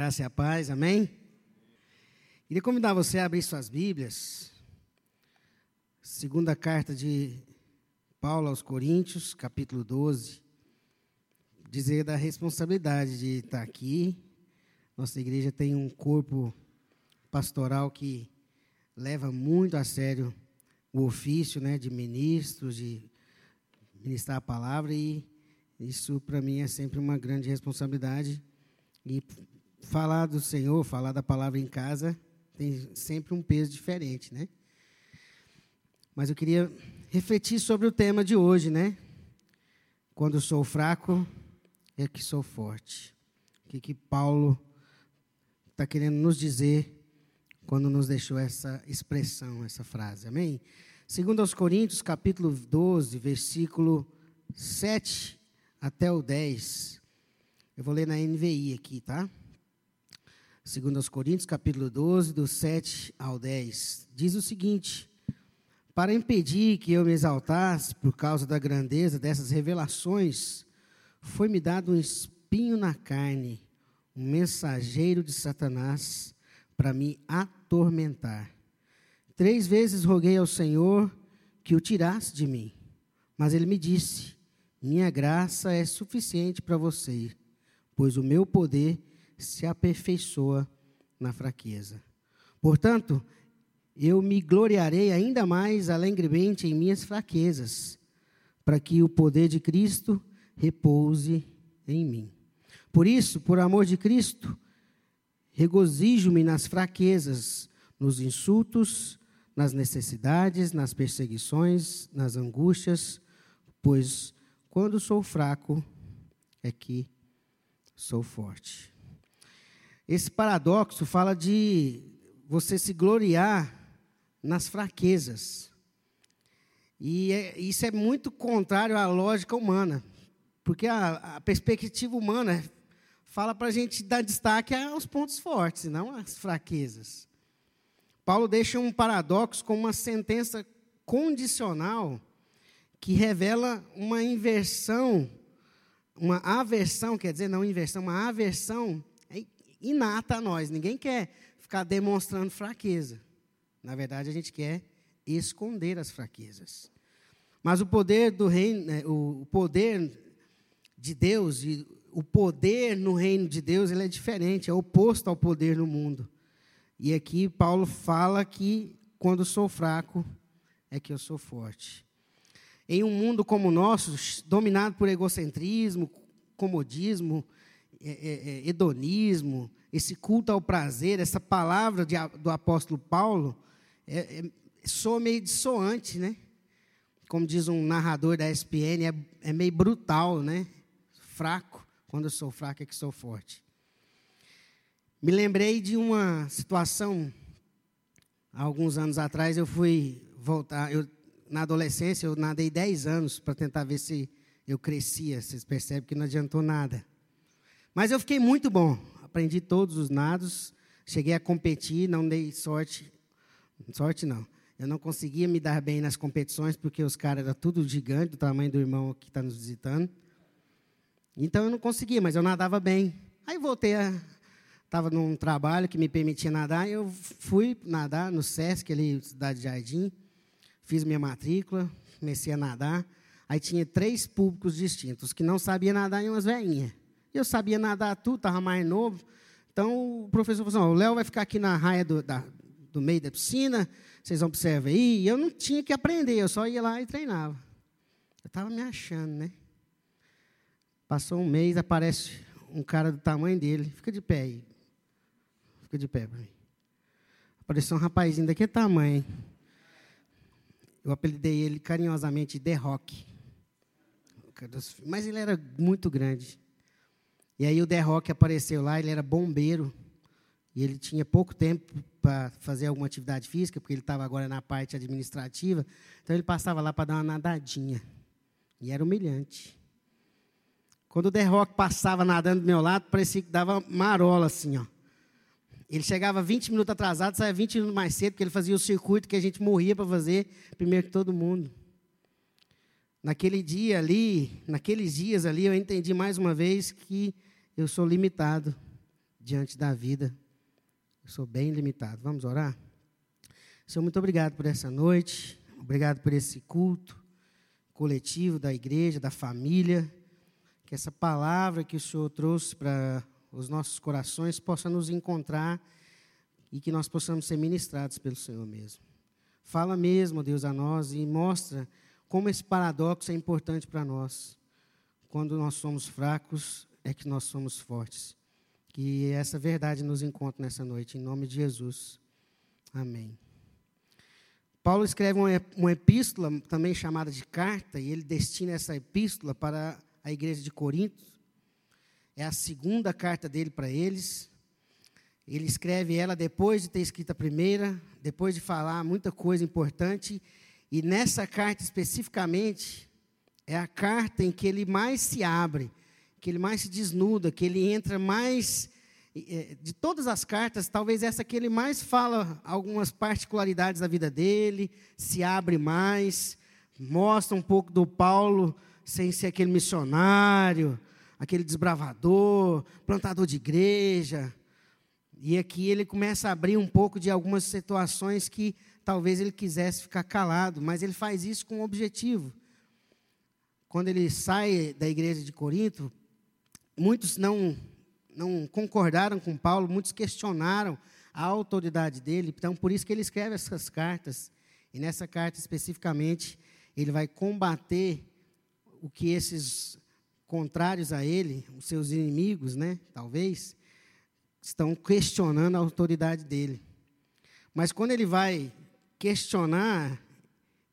graça e a paz, amém? Queria convidar você a abrir suas Bíblias. Segunda carta de Paulo aos Coríntios, capítulo 12. Dizer da responsabilidade de estar aqui. Nossa igreja tem um corpo pastoral que leva muito a sério o ofício né, de ministros, de ministrar a palavra, e isso para mim é sempre uma grande responsabilidade. E falar do Senhor, falar da palavra em casa, tem sempre um peso diferente, né? Mas eu queria refletir sobre o tema de hoje, né? Quando sou fraco, é que sou forte. O que, que Paulo está querendo nos dizer quando nos deixou essa expressão, essa frase, amém? Segundo aos Coríntios, capítulo 12, versículo 7 até o 10. Eu vou ler na NVI aqui, tá? Segundo Coríntios, capítulo 12, do 7 ao 10, diz o seguinte: Para impedir que eu me exaltasse por causa da grandeza dessas revelações, foi-me dado um espinho na carne, um mensageiro de Satanás para me atormentar. Três vezes roguei ao Senhor que o tirasse de mim, mas ele me disse: Minha graça é suficiente para você, pois o meu poder se aperfeiçoa na fraqueza. Portanto, eu me gloriarei ainda mais alegremente em minhas fraquezas, para que o poder de Cristo repouse em mim. Por isso, por amor de Cristo, regozijo-me nas fraquezas, nos insultos, nas necessidades, nas perseguições, nas angústias, pois quando sou fraco é que sou forte. Esse paradoxo fala de você se gloriar nas fraquezas. E é, isso é muito contrário à lógica humana, porque a, a perspectiva humana fala para a gente dar destaque aos pontos fortes, não às fraquezas. Paulo deixa um paradoxo com uma sentença condicional que revela uma inversão, uma aversão, quer dizer, não inversão, uma aversão inata a nós. Ninguém quer ficar demonstrando fraqueza. Na verdade, a gente quer esconder as fraquezas. Mas o poder do reino, né, o poder de Deus e o poder no reino de Deus, ele é diferente, é oposto ao poder no mundo. E aqui Paulo fala que quando sou fraco é que eu sou forte. Em um mundo como o nosso, dominado por egocentrismo, comodismo, é, é, é, hedonismo, esse culto ao prazer, essa palavra de, do apóstolo Paulo, é, é, soa meio dissoante, né? Como diz um narrador da SPN, é, é meio brutal, né? Fraco. Quando eu sou fraco é que sou forte. Me lembrei de uma situação, alguns anos atrás, eu fui voltar, eu, na adolescência, eu nadei 10 anos para tentar ver se eu crescia. Vocês percebem que não adiantou nada. Mas eu fiquei muito bom. Aprendi todos os nados. Cheguei a competir, não dei sorte. Sorte não. Eu não conseguia me dar bem nas competições, porque os caras eram tudo gigante, do tamanho do irmão que está nos visitando. Então eu não conseguia, mas eu nadava bem. Aí voltei a. Estava num trabalho que me permitia nadar, eu fui nadar no SESC, ali, Cidade de Jardim. Fiz minha matrícula, comecei a nadar. Aí tinha três públicos distintos, que não sabiam nadar e umas velhinhas. Eu sabia nadar tudo, estava mais novo. Então o professor falou assim: o Léo vai ficar aqui na raia do, da, do meio da piscina, vocês observam aí. E eu não tinha que aprender, eu só ia lá e treinava. Eu estava me achando, né? Passou um mês, aparece um cara do tamanho dele. Fica de pé aí. Fica de pé para mim. Apareceu um rapazinho daquele tamanho. Eu apelidei ele carinhosamente de The Rock. Mas ele era muito grande. E aí o The Rock apareceu lá, ele era bombeiro. E ele tinha pouco tempo para fazer alguma atividade física, porque ele estava agora na parte administrativa. Então ele passava lá para dar uma nadadinha. E era humilhante. Quando o The Rock passava nadando do meu lado, parecia que dava marola assim, ó. Ele chegava 20 minutos atrasado, saia 20 minutos mais cedo, porque ele fazia o circuito que a gente morria para fazer primeiro que todo mundo. Naquele dia ali, naqueles dias ali, eu entendi mais uma vez que eu sou limitado diante da vida. Eu sou bem limitado. Vamos orar? Senhor, muito obrigado por essa noite, obrigado por esse culto coletivo da igreja, da família. Que essa palavra que o Senhor trouxe para os nossos corações possa nos encontrar e que nós possamos ser ministrados pelo Senhor mesmo. Fala mesmo, Deus, a nós e mostra como esse paradoxo é importante para nós. Quando nós somos fracos, é que nós somos fortes. Que essa verdade nos encontre nessa noite, em nome de Jesus. Amém. Paulo escreve uma epístola, também chamada de carta, e ele destina essa epístola para a igreja de Corinto. É a segunda carta dele para eles. Ele escreve ela depois de ter escrito a primeira, depois de falar muita coisa importante, e nessa carta especificamente, é a carta em que ele mais se abre, que ele mais se desnuda, que ele entra mais. É, de todas as cartas, talvez essa que ele mais fala algumas particularidades da vida dele, se abre mais, mostra um pouco do Paulo sem ser aquele missionário, aquele desbravador, plantador de igreja. E aqui ele começa a abrir um pouco de algumas situações que talvez ele quisesse ficar calado, mas ele faz isso com um objetivo. Quando ele sai da igreja de Corinto, muitos não, não concordaram com Paulo, muitos questionaram a autoridade dele, então por isso que ele escreve essas cartas. E nessa carta especificamente, ele vai combater o que esses contrários a ele, os seus inimigos, né, talvez, estão questionando a autoridade dele. Mas quando ele vai questionar,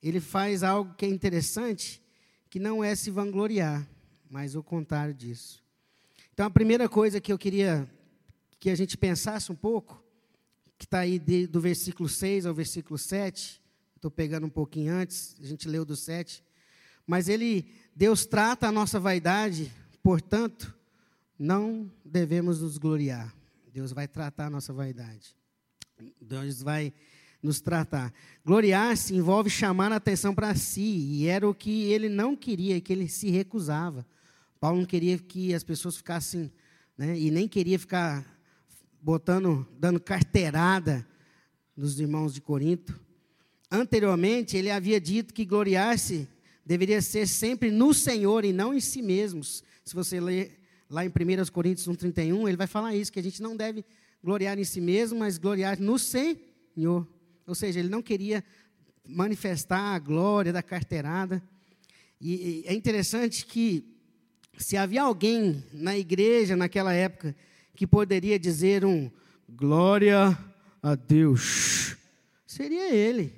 ele faz algo que é interessante, que não é se vangloriar, mas o contrário disso. Então, a primeira coisa que eu queria que a gente pensasse um pouco, que está aí de, do versículo 6 ao versículo 7, estou pegando um pouquinho antes, a gente leu do 7, mas ele, Deus trata a nossa vaidade, portanto, não devemos nos gloriar. Deus vai tratar a nossa vaidade. Deus vai nos tratar. Gloriar-se envolve chamar a atenção para si, e era o que ele não queria, que ele se recusava. Paulo não queria que as pessoas ficassem, né, e nem queria ficar botando, dando carteirada nos irmãos de Corinto. Anteriormente, ele havia dito que gloriar-se deveria ser sempre no Senhor e não em si mesmos. Se você ler lá em 1 Coríntios 1,31, ele vai falar isso, que a gente não deve gloriar em si mesmo, mas gloriar no Senhor. Ou seja, ele não queria manifestar a glória da carteirada. E, é interessante que, se havia alguém na igreja naquela época que poderia dizer um glória a Deus, seria ele.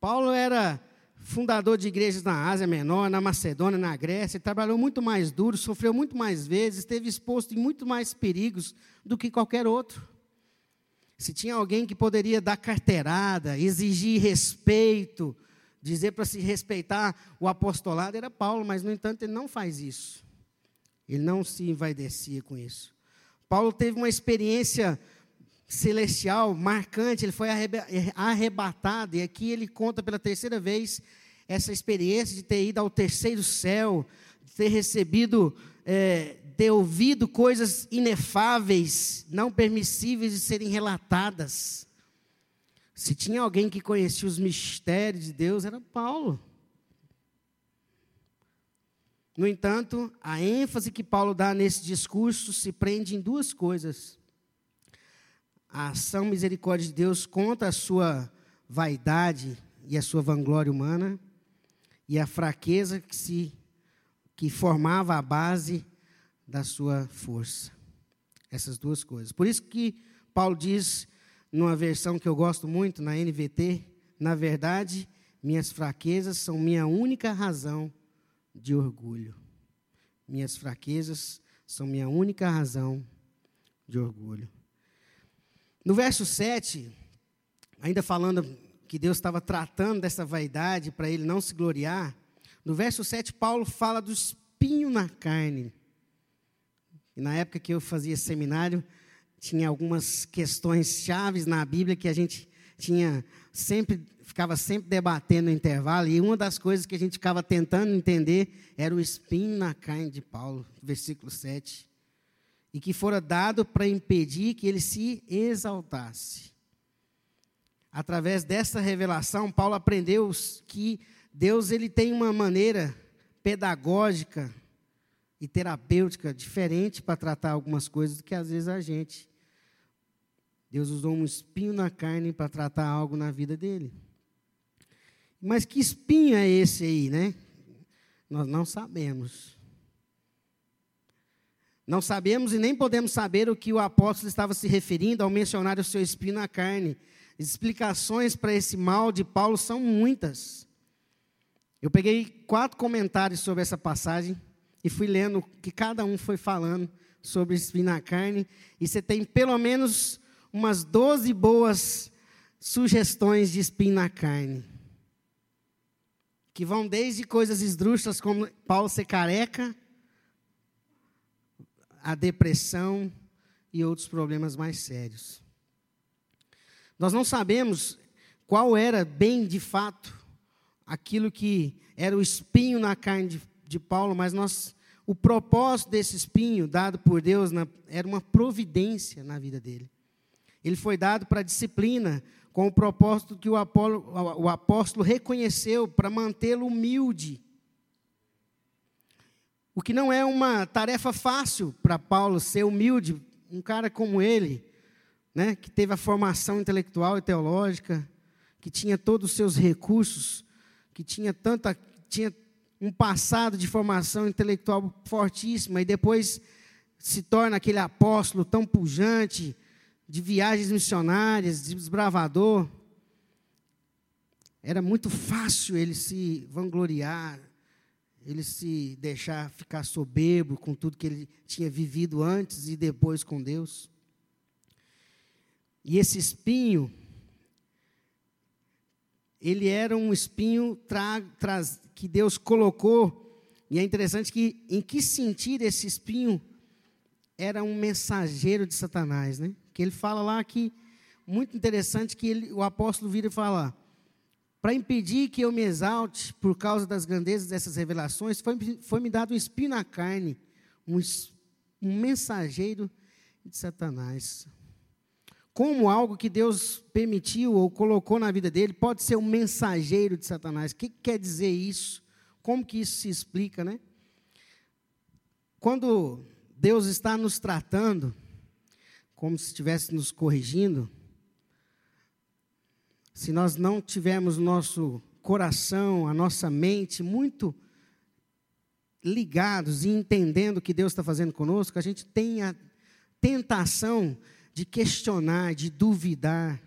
Paulo era fundador de igrejas na Ásia Menor, na Macedônia, na Grécia, trabalhou muito mais duro, sofreu muito mais vezes, esteve exposto em muito mais perigos do que qualquer outro. Se tinha alguém que poderia dar carteirada, exigir respeito, dizer para se respeitar o apostolado, era Paulo, mas, no entanto, ele não faz isso. Ele não se envaidecia com isso. Paulo teve uma experiência celestial marcante, ele foi arrebatado, e aqui ele conta pela terceira vez essa experiência de ter ido ao terceiro céu, de ter recebido é, ter ouvido coisas inefáveis, não permissíveis de serem relatadas. Se tinha alguém que conhecia os mistérios de Deus, era Paulo. No entanto, a ênfase que Paulo dá nesse discurso se prende em duas coisas. A ação misericórdia de Deus contra a sua vaidade e a sua vanglória humana, e a fraqueza que se que formava a base da sua força. Essas duas coisas. Por isso que Paulo diz, numa versão que eu gosto muito, na NVT, na verdade, minhas fraquezas são minha única razão de orgulho. Minhas fraquezas são minha única razão de orgulho. No verso 7, ainda falando que Deus estava tratando dessa vaidade para ele não se gloriar, no verso 7, Paulo fala do espinho na carne. E na época que eu fazia seminário, tinha algumas questões chaves na Bíblia que a gente tinha sempre ficava sempre debatendo no intervalo, e uma das coisas que a gente ficava tentando entender era o espinho na carne de Paulo, versículo 7. e que fora dado para impedir que ele se exaltasse. Através dessa revelação, Paulo aprendeu que Deus ele tem uma maneira pedagógica e terapêutica diferente para tratar algumas coisas do que às vezes a gente. Deus usou um espinho na carne para tratar algo na vida dele. Mas que espinho é esse aí, né? Nós não sabemos. Não sabemos e nem podemos saber o que o apóstolo estava se referindo ao mencionar o seu espinho na carne. Explicações para esse mal de Paulo são muitas. Eu peguei quatro comentários sobre essa passagem e fui lendo o que cada um foi falando sobre espinho na carne. E você tem pelo menos umas 12 boas sugestões de espinho na carne. Que vão desde coisas esdrúxulas como Paulo ser careca, a depressão e outros problemas mais sérios. Nós não sabemos qual era bem de fato aquilo que era o espinho na carne de, de Paulo, mas nós, o propósito desse espinho dado por Deus na, era uma providência na vida dele. Ele foi dado para disciplina, com o propósito que o, Apolo, o apóstolo reconheceu para mantê-lo humilde. O que não é uma tarefa fácil para Paulo ser humilde, um cara como ele, né, que teve a formação intelectual e teológica, que tinha todos os seus recursos, que tinha tanta tinha um passado de formação intelectual fortíssima e depois se torna aquele apóstolo tão pujante de viagens missionárias, de desbravador. Era muito fácil ele se vangloriar, ele se deixar ficar soberbo com tudo que ele tinha vivido antes e depois com Deus. E esse espinho, ele era um espinho tra, tra, que Deus colocou, e é interessante que, em que sentido esse espinho era um mensageiro de Satanás, né? Que ele fala lá que, muito interessante, que ele, o apóstolo vira e fala, para impedir que eu me exalte por causa das grandezas dessas revelações, foi-me foi dado um espinho na carne, um, um mensageiro de Satanás. Como algo que Deus permitiu ou colocou na vida dele pode ser um mensageiro de Satanás. O que quer dizer isso? Como que isso se explica, né? Quando Deus está nos tratando, como se estivesse nos corrigindo, se nós não tivermos nosso coração, a nossa mente muito ligados e entendendo o que Deus está fazendo conosco, a gente tem a tentação de questionar, de duvidar.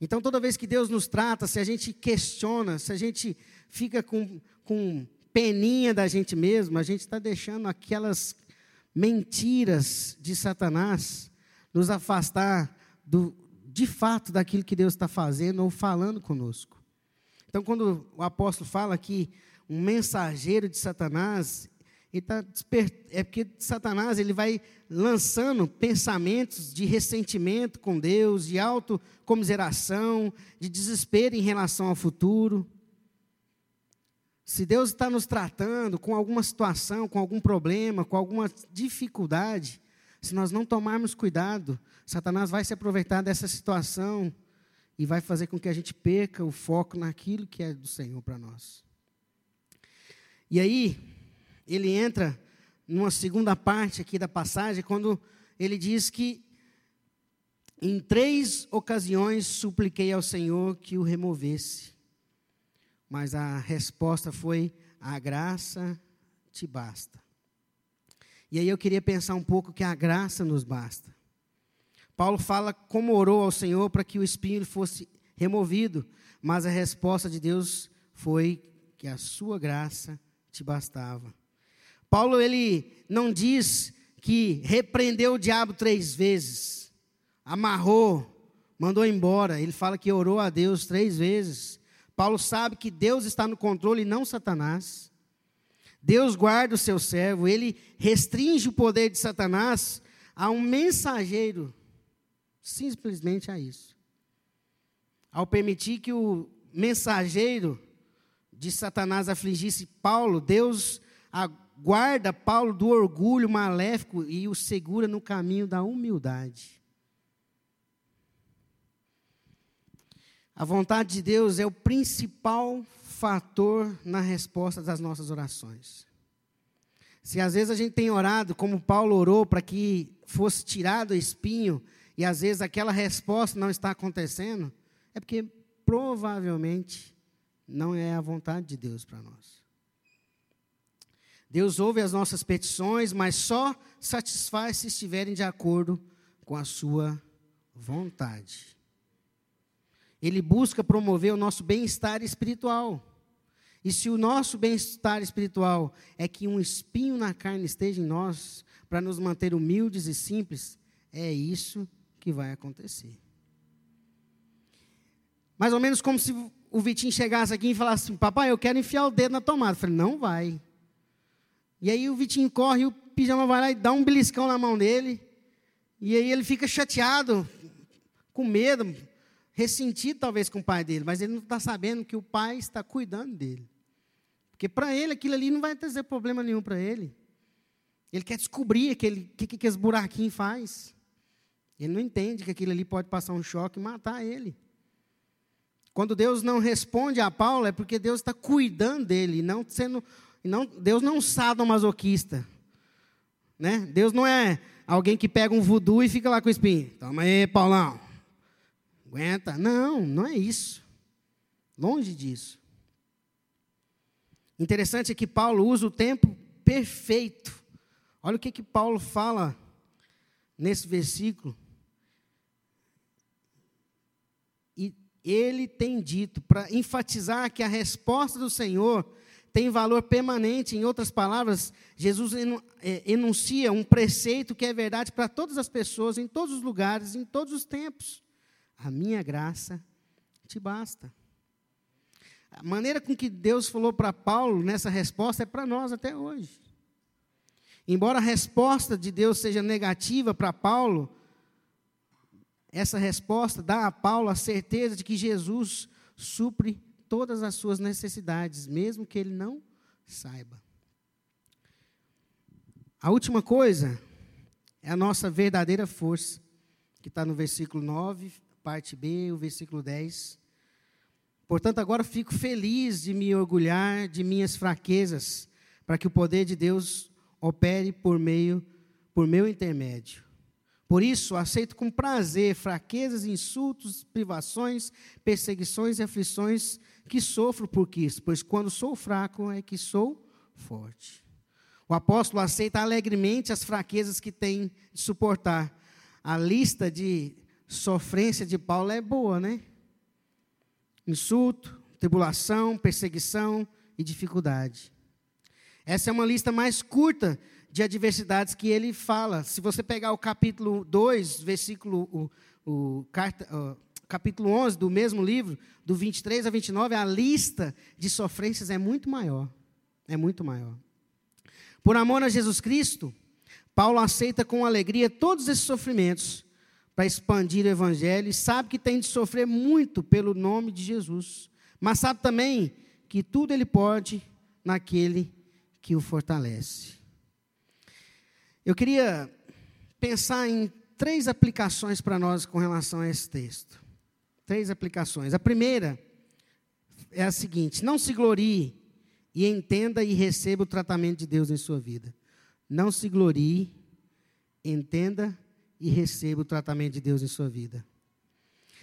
Então, toda vez que Deus nos trata, se a gente questiona, se a gente fica com, com peninha da gente mesmo, a gente está deixando aquelas mentiras de Satanás nos afastar do, de fato daquilo que Deus está fazendo ou falando conosco. Então, quando o apóstolo fala que um mensageiro de Satanás, tá é porque Satanás ele vai lançando pensamentos de ressentimento com Deus, de autocomiseração, de desespero em relação ao futuro. Se Deus está nos tratando com alguma situação, com algum problema, com alguma dificuldade, se nós não tomarmos cuidado, Satanás vai se aproveitar dessa situação e vai fazer com que a gente perca o foco naquilo que é do Senhor para nós. E aí, ele entra numa segunda parte aqui da passagem, quando ele diz que em três ocasiões supliquei ao Senhor que o removesse, mas a resposta foi: a graça te basta. E aí eu queria pensar um pouco que a graça nos basta. Paulo fala como orou ao Senhor para que o espinho fosse removido, mas a resposta de Deus foi que a sua graça te bastava. Paulo ele não diz que repreendeu o diabo três vezes, amarrou, mandou embora. Ele fala que orou a Deus três vezes. Paulo sabe que Deus está no controle e não Satanás. Deus guarda o seu servo, ele restringe o poder de Satanás a um mensageiro, simplesmente a isso. Ao permitir que o mensageiro de Satanás afligisse Paulo, Deus guarda Paulo do orgulho maléfico e o segura no caminho da humildade. A vontade de Deus é o principal fator na resposta das nossas orações. Se às vezes a gente tem orado, como Paulo orou, para que fosse tirado o espinho, e às vezes aquela resposta não está acontecendo, é porque provavelmente não é a vontade de Deus para nós. Deus ouve as nossas petições, mas só satisfaz se estiverem de acordo com a sua vontade. Ele busca promover o nosso bem-estar espiritual. E se o nosso bem-estar espiritual é que um espinho na carne esteja em nós, para nos manter humildes e simples, é isso que vai acontecer. Mais ou menos como se o Vitinho chegasse aqui e falasse assim, papai, eu quero enfiar o dedo na tomada. Eu falei, não vai. E aí o Vitinho corre, e o pijama vai lá e dá um beliscão na mão dele. E aí ele fica chateado, com medo, ressentido talvez com o pai dele, mas ele não está sabendo que o pai está cuidando dele. Porque para ele aquilo ali não vai trazer problema nenhum para ele. Ele quer descobrir o que, que, que esse buraquinho faz. Ele não entende que aquilo ali pode passar um choque e matar ele. Quando Deus não responde a Paulo, é porque Deus está cuidando dele, não sendo, não, Deus não é um sadomasoquista. Né? Deus não é alguém que pega um voodoo e fica lá com o espinho. Toma aí, Paulão. Aguenta. Não, não é isso. Longe disso. Interessante é que Paulo usa o tempo perfeito. Olha o que, que Paulo fala nesse versículo. E ele tem dito, para enfatizar que a resposta do Senhor tem valor permanente. Em outras palavras, Jesus é, enuncia um preceito que é verdade para todas as pessoas, em todos os lugares, em todos os tempos. A minha graça te basta. A maneira com que Deus falou para Paulo nessa resposta é para nós até hoje. Embora a resposta de Deus seja negativa para Paulo, essa resposta dá a Paulo a certeza de que Jesus supre todas as suas necessidades, mesmo que ele não saiba. A última coisa é a nossa verdadeira força, que está no versículo 9 parte B, o versículo 10. Portanto, agora fico feliz de me orgulhar de minhas fraquezas, para que o poder de Deus opere por meio por meu intermédio. Por isso, aceito com prazer fraquezas, insultos, privações, perseguições e aflições que sofro por Cristo, pois quando sou fraco é que sou forte. O apóstolo aceita alegremente as fraquezas que tem de suportar. A lista de sofrência de Paulo é boa, né? Insulto, tribulação, perseguição e dificuldade. Essa é uma lista mais curta de adversidades que ele fala. Se você pegar o capítulo 2, versículo, o, o carta, o, capítulo 11 do mesmo livro, do 23 a 29, a lista de sofrências é muito maior. É muito maior. Por amor a Jesus Cristo, Paulo aceita com alegria todos esses sofrimentos para expandir o evangelho e sabe que tem de sofrer muito pelo nome de Jesus, mas sabe também que tudo ele pode naquele que o fortalece. Eu queria pensar em três aplicações para nós com relação a esse texto. Três aplicações. A primeira é a seguinte: não se glorie e entenda e receba o tratamento de Deus em sua vida. Não se glorie, entenda e receba o tratamento de Deus em sua vida.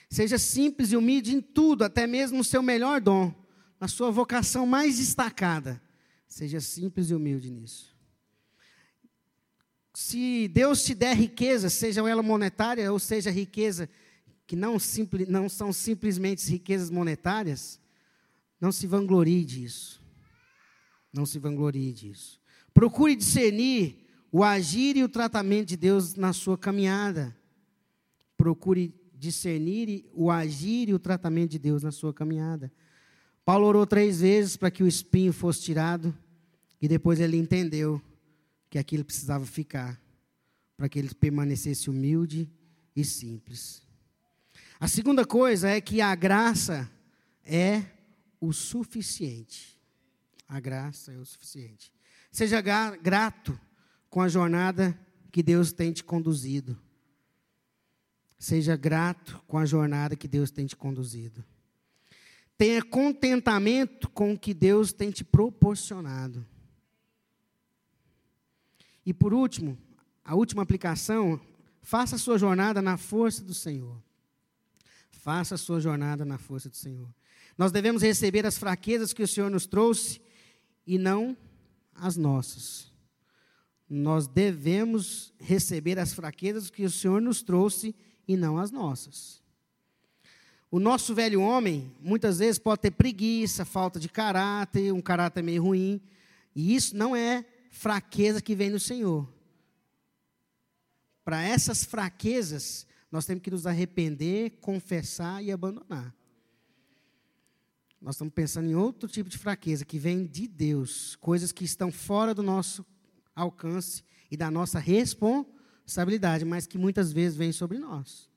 Seja simples e humilde em tudo, até mesmo no seu melhor dom, na sua vocação mais destacada. Seja simples e humilde nisso. Se Deus te der riqueza, seja ela monetária ou seja riqueza que não, não são simplesmente riquezas monetárias, não se vanglorie disso. Não se vanglorie disso. Procure discernir o agir e o tratamento de Deus na sua caminhada. Procure discernir o agir e o tratamento de Deus na sua caminhada. Paulo orou três vezes para que o espinho fosse tirado, e depois ele entendeu que aquilo precisava ficar, para que ele permanecesse humilde e simples. A segunda coisa é que a graça é o suficiente. A graça é o suficiente. Seja grato com a jornada que Deus tem te conduzido. Seja grato com a jornada que Deus tem te conduzido. Tenha contentamento com o que Deus tem te proporcionado. E por último, a última aplicação, faça a sua jornada na força do Senhor. Faça a sua jornada na força do Senhor. Nós devemos receber as fraquezas que o Senhor nos trouxe e não as nossas. Nós devemos receber as fraquezas que o Senhor nos trouxe e não as nossas. O nosso velho homem, muitas vezes, pode ter preguiça, falta de caráter, um caráter meio ruim, e isso não é fraqueza que vem do Senhor. Para essas fraquezas, nós temos que nos arrepender, confessar e abandonar. Nós estamos pensando em outro tipo de fraqueza que vem de Deus, coisas que estão fora do nosso alcance e da nossa responsabilidade, mas que muitas vezes vêm sobre nós.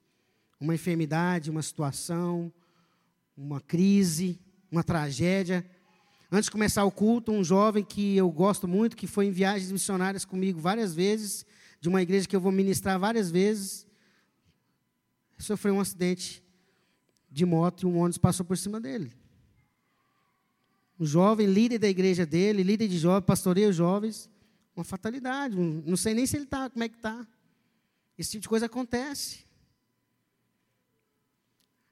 Uma enfermidade, uma situação, uma crise, uma tragédia. Antes de começar o culto, um jovem que eu gosto muito, que foi em viagens missionárias comigo várias vezes, de uma igreja que eu vou ministrar várias vezes, sofreu um acidente de moto e um ônibus passou por cima dele. Um jovem, líder da igreja dele, líder de jovens, pastoreia os jovens, uma fatalidade. Um, não sei nem se ele está, como é que está. Esse tipo de coisa acontece.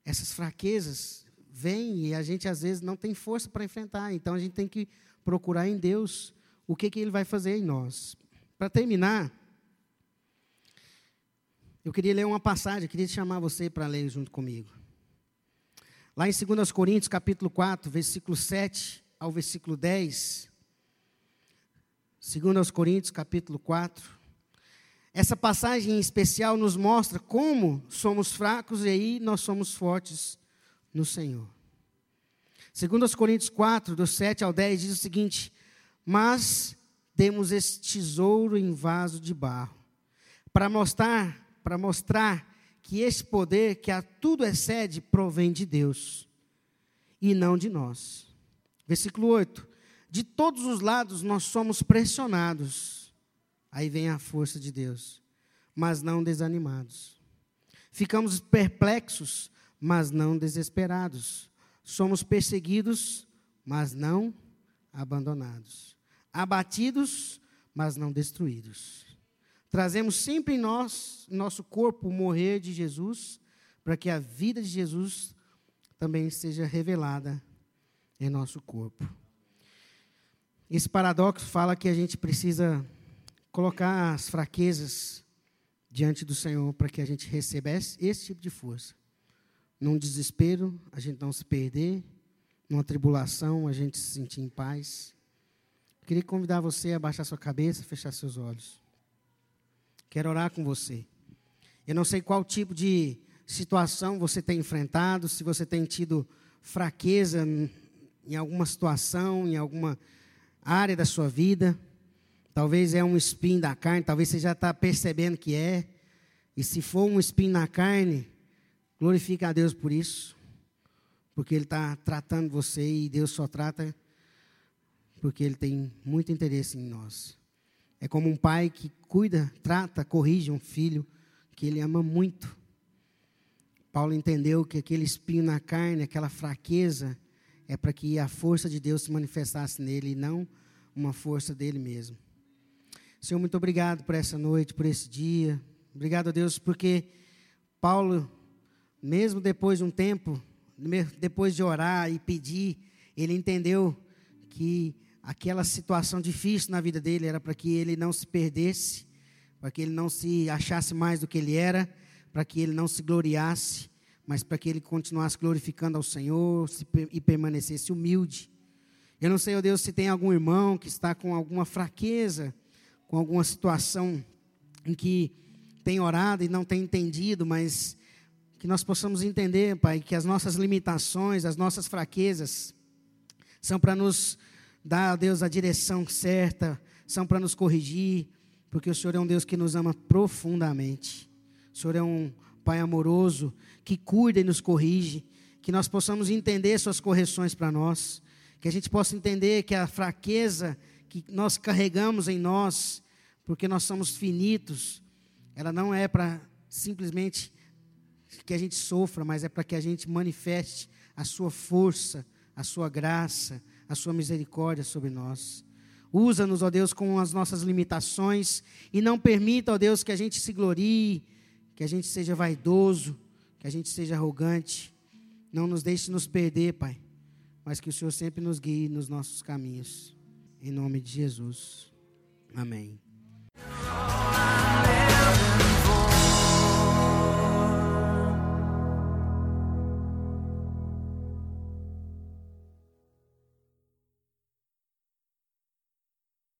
Essas fraquezas vêm e a gente às vezes não tem força para enfrentar. Então a gente tem que procurar em Deus o que, que Ele vai fazer em nós. Para terminar, eu queria ler uma passagem, queria chamar você para ler junto comigo. Lá em 2 Coríntios, capítulo 4, versículo 7 ao versículo 10. 2 Coríntios, capítulo 4. Essa passagem em especial nos mostra como somos fracos e aí nós somos fortes no Senhor. 2 Coríntios 4, do 7 ao 10, diz o seguinte: Mas temos esse tesouro em vaso de barro, para mostrar, para mostrar que esse poder que a tudo excede provém de Deus e não de nós. Versículo 8: de todos os lados nós somos pressionados. Aí vem a força de Deus, mas não desanimados. Ficamos perplexos, mas não desesperados. Somos perseguidos, mas não abandonados. Abatidos, mas não destruídos. Trazemos sempre em nós, nosso corpo, o morrer de Jesus, para que a vida de Jesus também seja revelada em nosso corpo. Esse paradoxo fala que a gente precisa colocar as fraquezas diante do Senhor para que a gente receba esse, tipo de força. Num desespero, a gente não se perder, numa tribulação, a gente se sentir em paz. Queria convidar você a baixar sua cabeça, fechar seus olhos. Quero orar com você. Eu não sei qual tipo de situação você tem enfrentado, se você tem tido fraqueza em alguma situação, em alguma área da sua vida. Talvez é um espinho da carne, talvez você já está percebendo que é. E se for um espinho na carne, glorifique a Deus por isso. Porque Ele está tratando você e Deus só trata porque Ele tem muito interesse em nós. É como um pai que cuida, trata, corrige um filho que ele ama muito. Paulo entendeu que aquele espinho na carne, aquela fraqueza, é para que a força de Deus se manifestasse nele e não uma força dele mesmo. Senhor, muito obrigado por essa noite, por esse dia. Obrigado a Deus porque Paulo, mesmo depois de um tempo, depois de orar e pedir, ele entendeu que aquela situação difícil na vida dele era para que ele não se perdesse, para que ele não se achasse mais do que ele era, para que ele não se gloriasse, mas para que ele continuasse glorificando ao Senhor e permanecesse humilde. Eu não sei, ó oh Deus, se tem algum irmão que está com alguma fraqueza, com alguma situação em que tem orado e não tem entendido, mas que nós possamos entender, Pai, que as nossas limitações, as nossas fraquezas, são para nos dar, ó Deus, a direção certa, são para nos corrigir, porque o Senhor é um Deus que nos ama profundamente. O Senhor é um Pai amoroso, que cuida e nos corrige, que nós possamos entender Suas correções para nós, que a gente possa entender que a fraqueza que nós carregamos em nós, porque nós somos finitos, ela não é para simplesmente que a gente sofra, mas é para que a gente manifeste a sua força, a sua graça, a sua misericórdia sobre nós. Usa-nos, ó Deus, com as nossas limitações e não permita, ó Deus, que a gente se glorie, que a gente seja vaidoso, que a gente seja arrogante. Não nos deixe nos perder, Pai, mas que o Senhor sempre nos guie nos nossos caminhos. Em nome de Jesus. Amém.